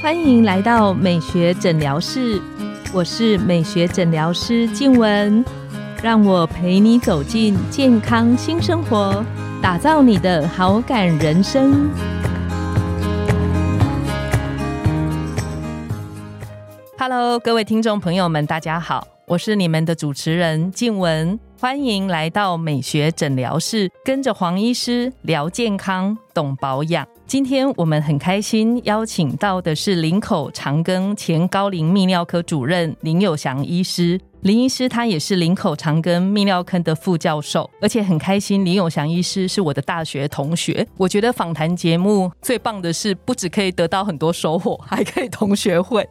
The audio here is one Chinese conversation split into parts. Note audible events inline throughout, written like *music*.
欢迎来到美学诊疗室，我是美学诊疗师静文，让我陪你走进健康新生活，打造你的好感人生。Hello，各位听众朋友们，大家好，我是你们的主持人静文，欢迎来到美学诊疗室，跟着黄医师聊健康，懂保养。今天我们很开心邀请到的是林口长庚前高龄泌尿科主任林友祥医师。林医师他也是林口长庚泌尿科的副教授，而且很开心林友祥医师是我的大学同学。我觉得访谈节目最棒的是，不只可以得到很多收获，还可以同学会。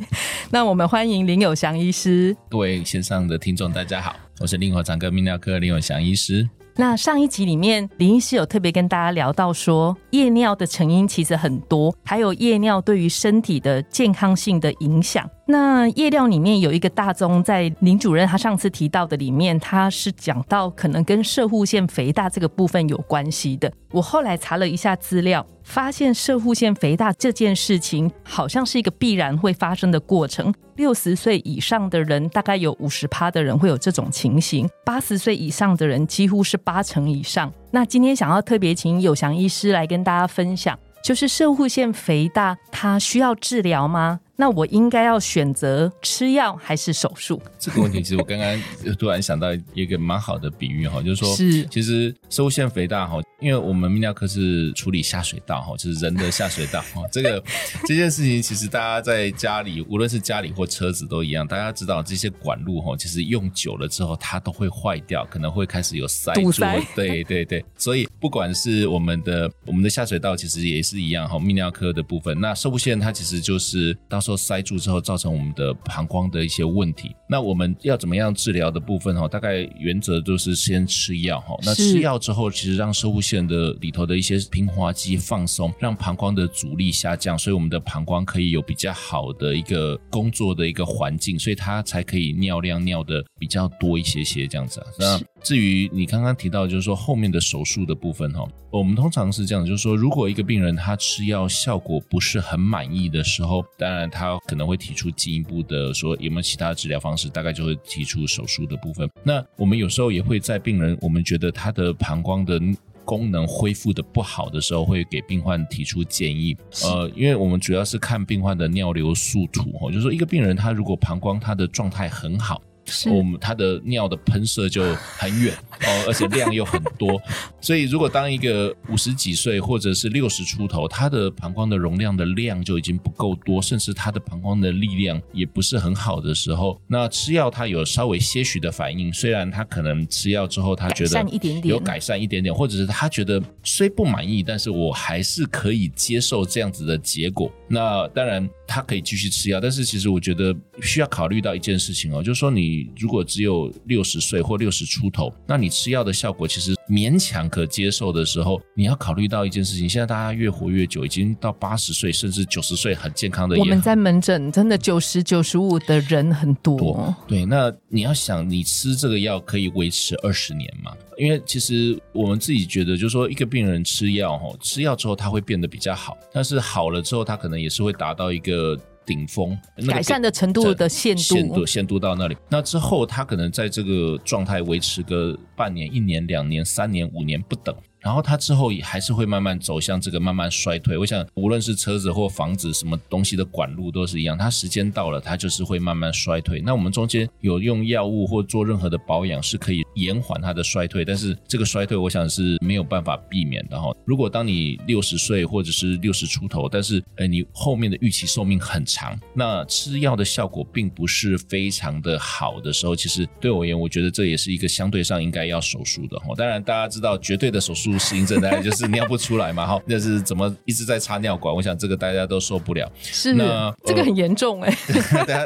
那我们欢迎林友祥医师。各位线上的听众，大家好，我是林口长庚泌尿科林友祥医师。*laughs* 那上一集里面，林医师有特别跟大家聊到说，夜尿的成因其实很多，还有夜尿对于身体的健康性的影响。那夜尿里面有一个大宗，在林主任他上次提到的里面，他是讲到可能跟射护腺肥大这个部分有关系的。我后来查了一下资料，发现射护腺肥大这件事情好像是一个必然会发生的过程。六十岁以上的人，大概有五十趴的人会有这种情形；八十岁以上的人，几乎是八成以上。那今天想要特别请有祥医师来跟大家分享，就是肾固腺肥大，它需要治疗吗？那我应该要选择吃药还是手术？这个问题其实我刚刚突然想到一个蛮好的比喻哈，就是说，是其实射物腺肥大哈，因为我们泌尿科是处理下水道哈，就是人的下水道哈，这个 *laughs* 这件事情其实大家在家里，无论是家里或车子都一样，大家知道这些管路哈，其实用久了之后它都会坏掉，可能会开始有塞住，对对对，所以不管是我们的我们的下水道，其实也是一样哈，泌尿科的部分，那射物腺它其实就是到。说塞住之后造成我们的膀胱的一些问题，那我们要怎么样治疗的部分哈？大概原则就是先吃药哈。那吃药之后，其实让射物腺的里头的一些平滑肌放松，让膀胱的阻力下降，所以我们的膀胱可以有比较好的一个工作的一个环境，所以它才可以尿量尿的比较多一些些这样子啊。那至于你刚刚提到，就是说后面的手术的部分哈，我们通常是这样，就是说如果一个病人他吃药效果不是很满意的时候，当然他可能会提出进一步的说有没有其他的治疗方式，大概就会提出手术的部分。那我们有时候也会在病人我们觉得他的膀胱的功能恢复的不好的时候，会给病患提出建议。呃，因为我们主要是看病患的尿流速图哈，就是说一个病人他如果膀胱他的状态很好。我们它的尿的喷射就很远哦，而且量又很多，*laughs* 所以如果当一个五十几岁或者是六十出头，他的膀胱的容量的量就已经不够多，甚至他的膀胱的力量也不是很好的时候，那吃药他有稍微些许的反应，虽然他可能吃药之后他觉得有改善一点点，或者是他觉得虽不满意，但是我还是可以接受这样子的结果。那当然他可以继续吃药，但是其实我觉得需要考虑到一件事情哦，就是说你。如果只有六十岁或六十出头，那你吃药的效果其实勉强可接受的时候，你要考虑到一件事情：现在大家越活越久，已经到八十岁甚至九十岁很健康的。我们在门诊真的九十九十五的人很多。对，那你要想，你吃这个药可以维持二十年吗？因为其实我们自己觉得，就是说一个病人吃药哈，吃药之后他会变得比较好，但是好了之后，他可能也是会达到一个。顶峰改善的程度的限度，限度限度到那里，那之后他可能在这个状态维持个半年、一年、两年、三年、五年不等。然后它之后也还是会慢慢走向这个慢慢衰退。我想，无论是车子或房子，什么东西的管路都是一样。它时间到了，它就是会慢慢衰退。那我们中间有用药物或做任何的保养，是可以延缓它的衰退。但是这个衰退，我想是没有办法避免的哈。如果当你六十岁或者是六十出头，但是呃你后面的预期寿命很长，那吃药的效果并不是非常的好的时候，其实对我而言，我觉得这也是一个相对上应该要手术的哈。当然，大家知道绝对的手术。适应症大概就是尿不出来嘛，哈，那是怎么一直在插尿管？我想这个大家都受不了。是，那这个很严重 *laughs* 哎。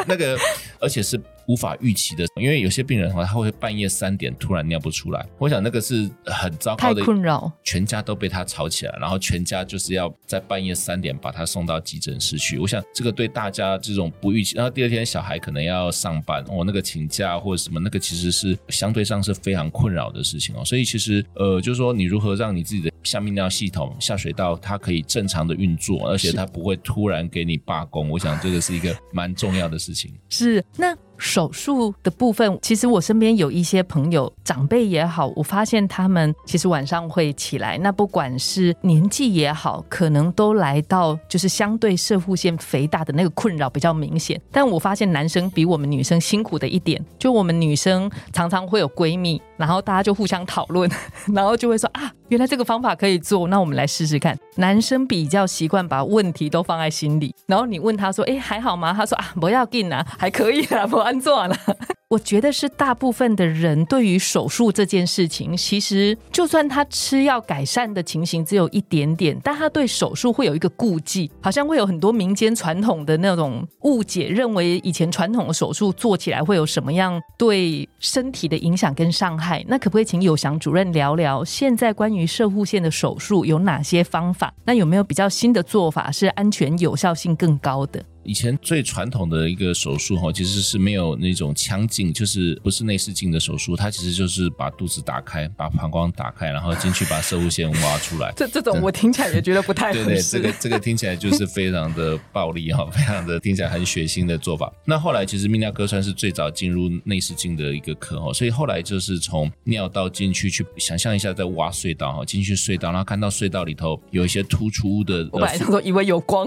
那个，而且是。无法预期的，因为有些病人的话，他会半夜三点突然尿不出来。我想那个是很糟糕的困扰，全家都被他吵起来，然后全家就是要在半夜三点把他送到急诊室去。我想这个对大家这种不预期，然后第二天小孩可能要上班，哦，那个请假或者什么，那个其实是相对上是非常困扰的事情哦。所以其实呃，就是说你如何让你自己的下泌尿系统、下水道，它可以正常的运作，而且它不会突然给你罢工。我想这个是一个蛮重要的事情。是那。手术的部分，其实我身边有一些朋友，长辈也好，我发现他们其实晚上会起来。那不管是年纪也好，可能都来到就是相对射护腺肥大的那个困扰比较明显。但我发现男生比我们女生辛苦的一点，就我们女生常常会有闺蜜，然后大家就互相讨论，*laughs* 然后就会说啊，原来这个方法可以做，那我们来试试看。男生比较习惯把问题都放在心里，然后你问他说，哎，还好吗？他说啊，不要紧啊，还可以啊，不。做了，*laughs* 我觉得是大部分的人对于手术这件事情，其实就算他吃药改善的情形只有一点点，但他对手术会有一个顾忌，好像会有很多民间传统的那种误解，认为以前传统的手术做起来会有什么样对身体的影响跟伤害。那可不可以请有祥主任聊聊，现在关于射护线的手术有哪些方法？那有没有比较新的做法是安全有效性更高的？以前最传统的一个手术哈，其实是没有那种腔镜，就是不是内视镜的手术，它其实就是把肚子打开，把膀胱打开，然后进去把射物线挖出来。这这种我听起来也觉得不太对对，这个这个听起来就是非常的暴力哈，非常的听起来很血腥的做法。那后来其实泌尿科算是最早进入内视镜的一个科哈，所以后来就是从尿道进去去想象一下在挖隧道哈，进去隧道，然后看到隧道里头有一些突出的，我本来想说以为有光，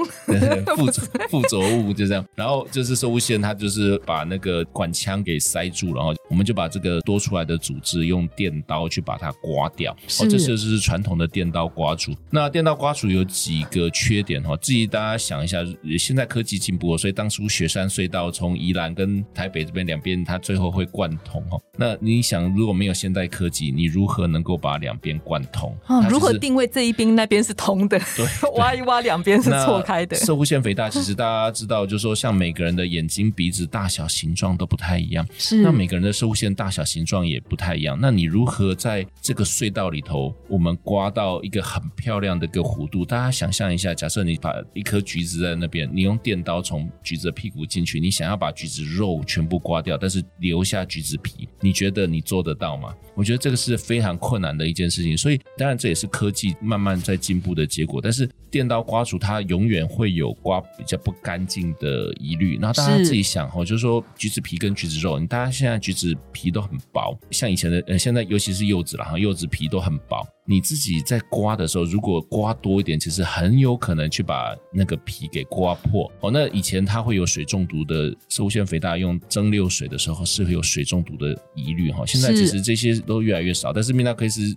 附 *laughs* 附着。物就这样，然后就是射物线，它就是把那个管腔给塞住，然后我们就把这个多出来的组织用电刀去把它刮掉。哦，这就是传统的电刀刮除。那电刀刮除有几个缺点哈，自己大家想一下，现在科技进步，所以当初雪山隧道从宜兰跟台北这边两边，它最后会贯通哈。那你想，如果没有现代科技，你如何能够把两边贯通？哦，如何定位这一边那边是通的？对，*laughs* 挖一挖两边是错开的。射物线肥大，其实大家。知道，就是说，像每个人的眼睛、鼻子大小、形状都不太一样，是那每个人的射线大小、形状也不太一样。那你如何在这个隧道里头，我们刮到一个很漂亮的一个弧度？大家想象一下，假设你把一颗橘子在那边，你用电刀从橘子的屁股进去，你想要把橘子肉全部刮掉，但是留下橘子皮，你觉得你做得到吗？我觉得这个是非常困难的一件事情。所以，当然这也是科技慢慢在进步的结果。但是，电刀刮除它永远会有刮比较不干。净的疑虑，然后大家自己想哈，就是说橘子皮跟橘子肉，你大家现在橘子皮都很薄，像以前的呃，现在尤其是柚子了哈，柚子皮都很薄。你自己在刮的时候，如果刮多一点，其实很有可能去把那个皮给刮破哦。那以前它会有水中毒的，受腺肥大用蒸馏水的时候是会有水中毒的疑虑哈。现在其实这些都越来越少，但是米娜可以是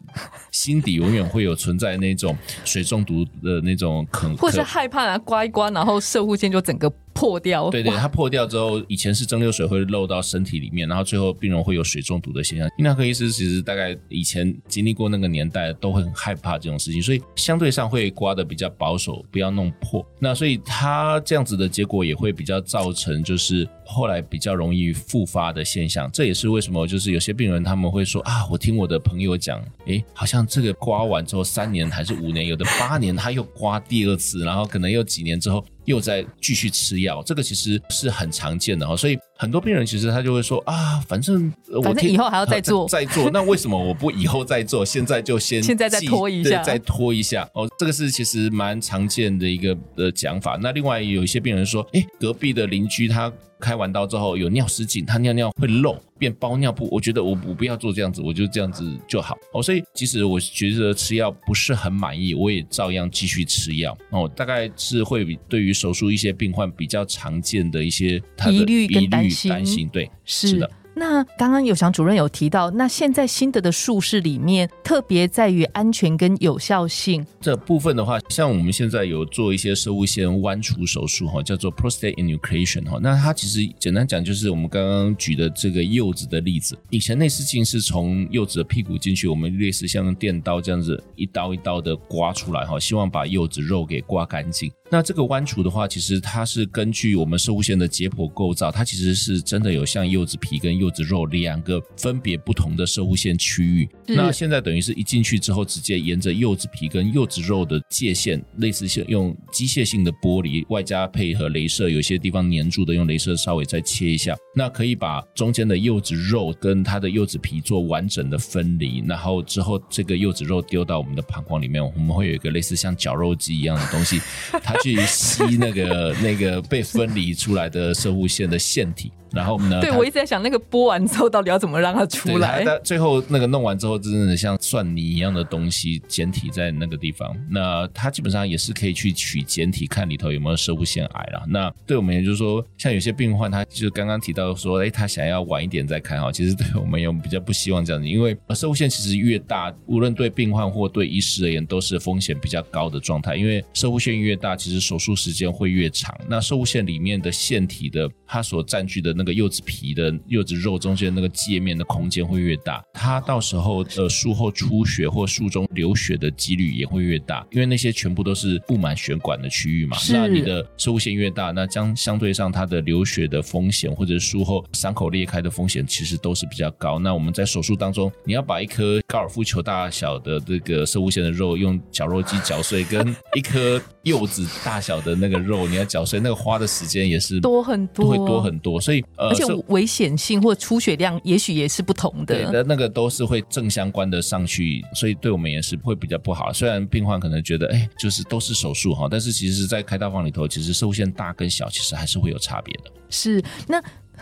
心底永远会有存在那种水中毒的那种可能，或是害怕啊刮一刮，然后射护线就整个。破掉，对对，它破掉之后，以前是蒸馏水会漏到身体里面，然后最后病人会有水中毒的现象。泌尿科医师其实大概以前经历过那个年代，都会很害怕这种事情，所以相对上会刮的比较保守，不要弄破。那所以他这样子的结果也会比较造成，就是后来比较容易复发的现象。这也是为什么，就是有些病人他们会说啊，我听我的朋友讲，诶，好像这个刮完之后三年还是五年，有的八年他又刮第二次，然后可能又几年之后。又在继续吃药，这个其实是很常见的哈，所以很多病人其实他就会说啊，反正反正以后还要再做 *laughs* 再做，那为什么我不以后再做，现在就先现在再拖一下，再拖一下哦，这个是其实蛮常见的一个呃讲法。那另外有一些病人说，哎，隔壁的邻居他。开完刀之后有尿失禁，他尿尿会漏变包尿布，我觉得我我不要做这样子，我就这样子就好哦。所以即使我觉得吃药不是很满意，我也照样继续吃药哦。大概是会对于手术一些病患比较常见的一些疑虑跟担心，对，是的。那刚刚有祥主任有提到，那现在新的的术式里面，特别在于安全跟有效性这部分的话，像我们现在有做一些生物线弯除手术哈，叫做 prostate enucleation 哈。那它其实简单讲就是我们刚刚举的这个柚子的例子。以前内视镜是从柚子的屁股进去，我们类似像电刀这样子一刀一刀的刮出来哈，希望把柚子肉给刮干净。那这个弯除的话，其实它是根据我们射物线的解剖构造，它其实是真的有像柚子皮跟柚子肉两个分别不同的射物线区域。那现在等于是一进去之后，直接沿着柚子皮跟柚子肉的界限，类似像用机械性的剥离，外加配合镭射，有些地方粘住的用镭射稍微再切一下。那可以把中间的柚子肉跟它的柚子皮做完整的分离，然后之后这个柚子肉丢到我们的膀胱里面，我们会有一个类似像绞肉机一样的东西，*laughs* 它去吸那个那个被分离出来的射物线的腺体。然后呢？对，我一直在想，那个剥完之后到底要怎么让它出来？最后那个弄完之后，真的像蒜泥一样的东西简体在那个地方。那它基本上也是可以去取简体，看里头有没有射物腺癌了。那对我们也就是说，像有些病患，他就刚刚提到说，哎，他想要晚一点再看哈。其实 *laughs* 对我们有比较不希望这样子，因为射物腺其实越大，无论对病患或对医师而言，都是风险比较高的状态。因为射物腺越大，其实手术时间会越长。那射物腺里面的腺体的它所占据的那个柚子皮的柚子肉中间那个界面的空间会越大，它到时候呃术后出血或术中流血的几率也会越大，因为那些全部都是布满血管的区域嘛。那你的射物线越大，那将相对上它的流血的风险或者术后伤口裂开的风险其实都是比较高。那我们在手术当中，你要把一颗高尔夫球大小的这个射物线的肉用绞肉机绞碎，跟一颗柚子大小的那个肉你要绞碎，那个花的时间也是多很多，会多很多。所以而且。危险性或出血量，也许也是不同的。对，那那个都是会正相关的上去，所以对我们也是会比较不好。虽然病患可能觉得，哎，就是都是手术哈，但是其实，在开刀房里头，其实受限大跟小，其实还是会有差别的。是，那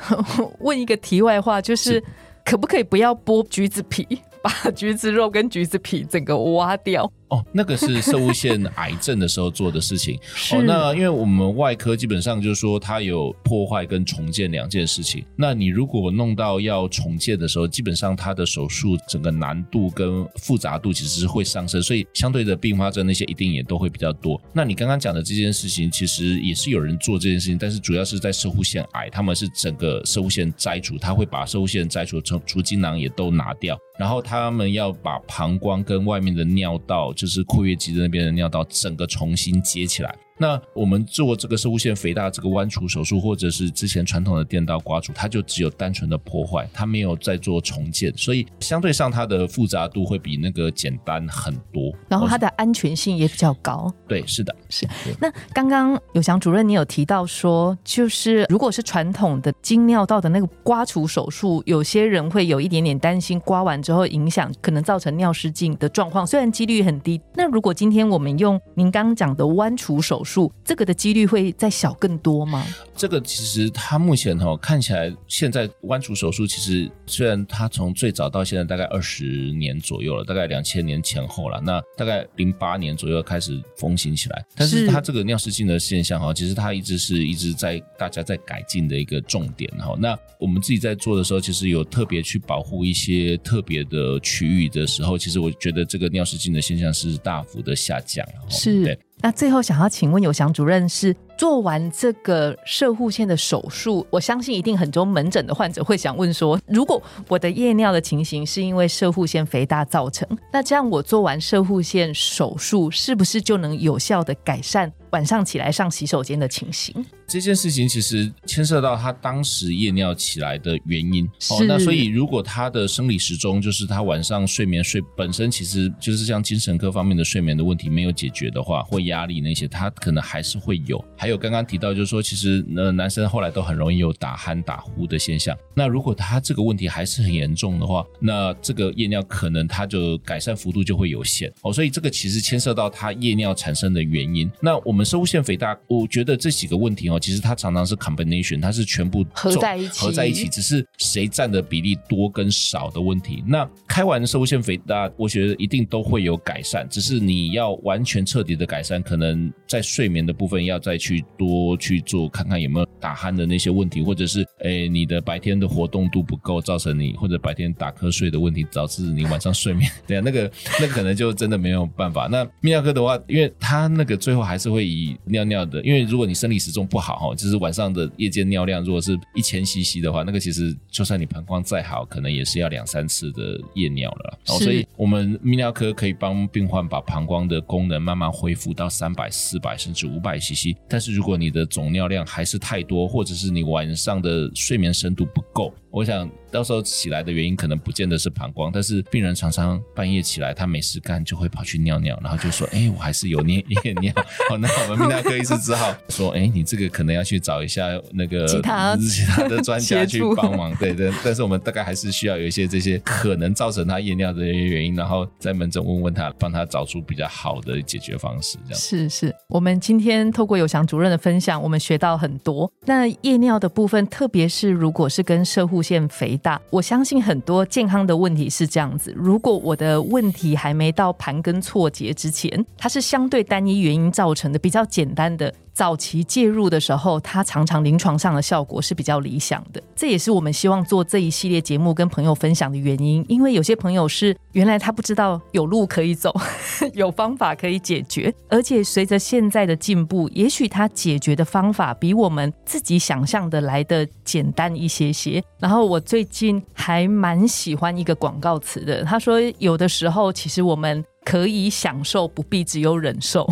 *laughs* 问一个题外话，就是可不可以不要剥橘子皮，*laughs* 把橘子肉跟橘子皮整个挖掉？哦，那个是射物腺癌症的时候做的事情。*laughs* 哦，那因为我们外科基本上就是说，它有破坏跟重建两件事情。那你如果弄到要重建的时候，基本上它的手术整个难度跟复杂度其实是会上升，所以相对的并发症那些一定也都会比较多。那你刚刚讲的这件事情，其实也是有人做这件事情，但是主要是在射物腺癌，他们是整个射物腺摘除，他会把射物腺摘除，从除精囊也都拿掉，然后他们要把膀胱跟外面的尿道。就是括约肌的那边的尿道，整个重新接起来。那我们做这个射物腺肥大这个弯除手术，或者是之前传统的电刀刮除，它就只有单纯的破坏，它没有在做重建，所以相对上它的复杂度会比那个简单很多。然后它的安全性也比较高。对，是的，是。那刚刚有祥主任，你有提到说，就是如果是传统的经尿道的那个刮除手术，有些人会有一点点担心，刮完之后影响可能造成尿失禁的状况，虽然几率很低。那如果今天我们用您刚刚讲的弯除手，数这个的几率会再小更多吗？这个其实它目前哈看起来，现在弯除手术其实虽然它从最早到现在大概二十年左右了，大概两千年前后了，那大概零八年左右开始风行起来，但是它这个尿失禁的现象哈，其实它一直是一直在大家在改进的一个重点哈。那我们自己在做的时候，其实有特别去保护一些特别的区域的时候，其实我觉得这个尿失禁的现象是大幅的下降是。那最后想要请问有祥主任是。做完这个射护腺的手术，我相信一定很多门诊的患者会想问说：如果我的夜尿的情形是因为射护腺肥大造成，那这样我做完射护腺手术，是不是就能有效的改善晚上起来上洗手间的情形？这件事情其实牵涉到他当时夜尿起来的原因。哦，那所以如果他的生理时钟就是他晚上睡眠睡本身其实就是像精神科方面的睡眠的问题没有解决的话，或压力那些，他可能还是会有。还有刚刚提到，就是说，其实呃，男生后来都很容易有打鼾、打呼的现象。那如果他这个问题还是很严重的话，那这个夜尿可能他就改善幅度就会有限哦。所以这个其实牵涉到他夜尿产生的原因。那我们生物腺肥大，我觉得这几个问题哦，其实它常常是 combination，它是全部合在一起，合在一起，只是谁占的比例多跟少的问题。那开完生物腺肥大，我觉得一定都会有改善，只是你要完全彻底的改善，可能在睡眠的部分要再去。多去做看看有没有打鼾的那些问题，或者是诶你的白天的活动度不够，造成你或者白天打瞌睡的问题，导致你晚上睡眠 *laughs* 对啊，那个 *laughs* 那可能就真的没有办法。那泌尿科的话，因为他那个最后还是会以尿尿的，因为如果你生理时钟不好哈，就是晚上的夜间尿量如果是一千 CC 的话，那个其实就算你膀胱再好，可能也是要两三次的夜尿了。然后所以我们泌尿科可以帮病患把膀胱的功能慢慢恢复到三百、四百甚至五百 CC，但是是如果你的总尿量还是太多，或者是你晚上的睡眠深度不够。我想到时候起来的原因可能不见得是膀胱，但是病人常常半夜起来他没事干就会跑去尿尿，然后就说：“哎，我还是有尿夜尿。”好，那我们泌尿科医师只好说：“哎，你这个可能要去找一下那个其他其他的专家去帮忙。”对对，但是我们大概还是需要有一些这些可能造成他夜尿的一些原因，然后在门诊问问他，帮他找出比较好的解决方式。这样是是，我们今天透过有祥主任的分享，我们学到很多。那夜尿的部分，特别是如果是跟社护现肥大，我相信很多健康的问题是这样子。如果我的问题还没到盘根错节之前，它是相对单一原因造成的，比较简单的。早期介入的时候，它常常临床上的效果是比较理想的。这也是我们希望做这一系列节目跟朋友分享的原因。因为有些朋友是原来他不知道有路可以走，*laughs* 有方法可以解决，而且随着现在的进步，也许他解决的方法比我们自己想象的来的简单一些些。然后我最近还蛮喜欢一个广告词的，他说有的时候其实我们可以享受，不必只有忍受。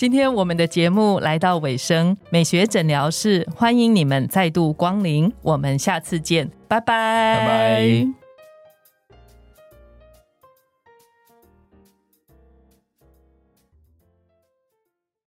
今天我们的节目来到尾声，美学诊疗室欢迎你们再度光临，我们下次见，拜拜，拜拜。